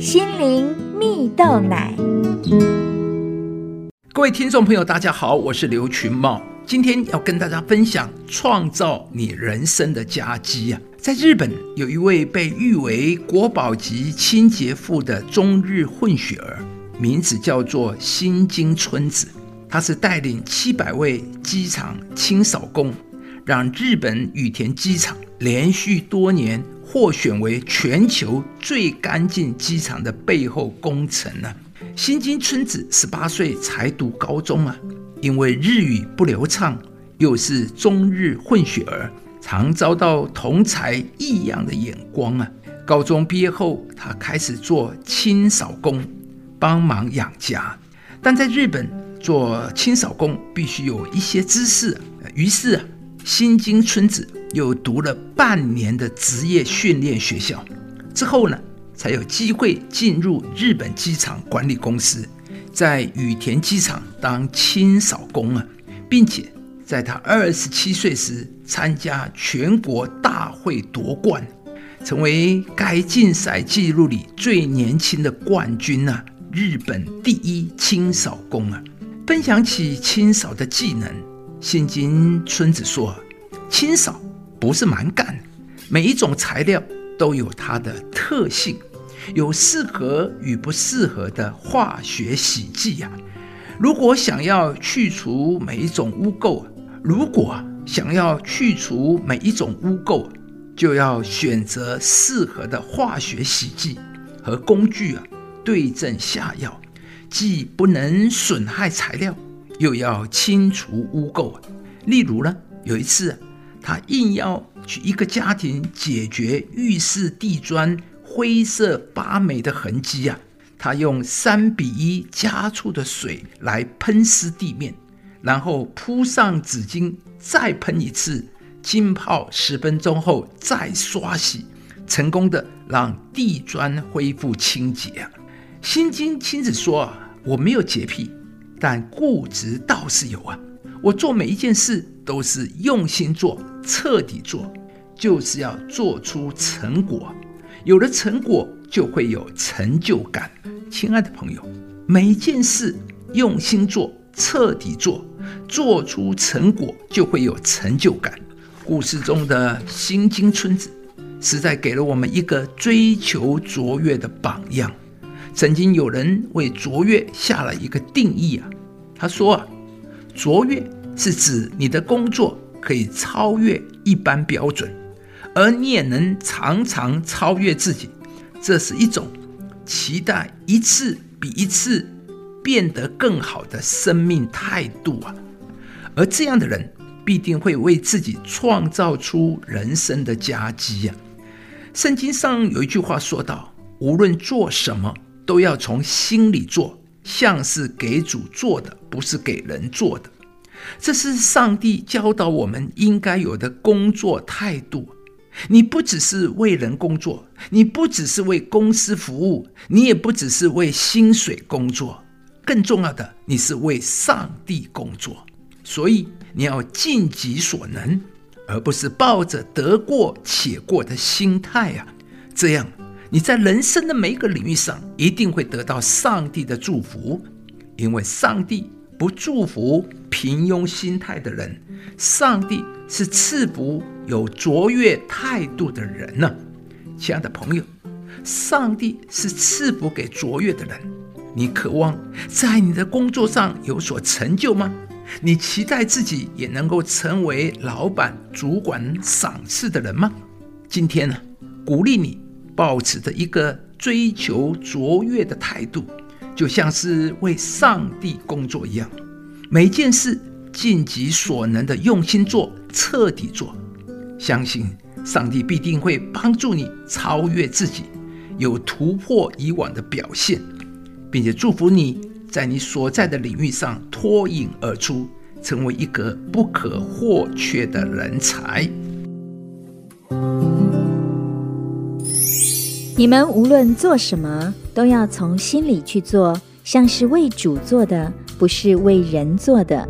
心灵蜜豆奶。各位听众朋友，大家好，我是刘群茂，今天要跟大家分享创造你人生的佳绩啊。在日本，有一位被誉为国宝级清洁妇的中日混血儿，名字叫做新津春子。她是带领七百位机场清扫工，让日本羽田机场连续多年。获选为全球最干净机场的背后功臣呢、新津春子十八岁才读高中啊，因为日语不流畅，又是中日混血儿，常遭到同才异样的眼光啊。高中毕业后，他开始做清扫工，帮忙养家。但在日本做清扫工必须有一些知识，于是啊，新津春子。又读了半年的职业训练学校，之后呢，才有机会进入日本机场管理公司，在羽田机场当清扫工啊，并且在他二十七岁时参加全国大会夺冠，成为该竞赛记录里最年轻的冠军啊，日本第一清扫工啊。分享起清扫的技能，新津春子说：“清扫。”不是蛮干，每一种材料都有它的特性，有适合与不适合的化学洗剂呀。如果想要去除每一种污垢，如果想要去除每一种污垢，就要选择适合的化学洗剂和工具啊，对症下药，既不能损害材料，又要清除污垢。例如呢，有一次。他应邀去一个家庭解决浴室地砖灰色发霉的痕迹啊，他用三比一加醋的水来喷湿地面，然后铺上纸巾，再喷一次，浸泡十分钟后再刷洗，成功的让地砖恢复清洁啊。心经亲自说啊，我没有洁癖，但固执倒是有啊。我做每一件事都是用心做，彻底做，就是要做出成果。有了成果，就会有成就感。亲爱的朋友，每件事用心做，彻底做，做出成果，就会有成就感。故事中的新津春子，实在给了我们一个追求卓越的榜样。曾经有人为卓越下了一个定义啊，他说啊。卓越是指你的工作可以超越一般标准，而你也能常常超越自己，这是一种期待一次比一次变得更好的生命态度啊！而这样的人必定会为自己创造出人生的佳绩呀。圣经上有一句话说道：“无论做什么，都要从心里做。”像是给主做的，不是给人做的。这是上帝教导我们应该有的工作态度。你不只是为人工作，你不只是为公司服务，你也不只是为薪水工作。更重要的，你是为上帝工作。所以你要尽己所能，而不是抱着得过且过的心态啊。这样。你在人生的每一个领域上一定会得到上帝的祝福，因为上帝不祝福平庸心态的人，上帝是赐福有卓越态度的人呢。亲爱的朋友，上帝是赐福给卓越的人。你渴望在你的工作上有所成就吗？你期待自己也能够成为老板、主管赏赐的人吗？今天呢，鼓励你。抱持着一个追求卓越的态度，就像是为上帝工作一样，每件事尽己所能的用心做，彻底做，相信上帝必定会帮助你超越自己，有突破以往的表现，并且祝福你在你所在的领域上脱颖而出，成为一个不可或缺的人才。你们无论做什么，都要从心里去做，像是为主做的，不是为人做的。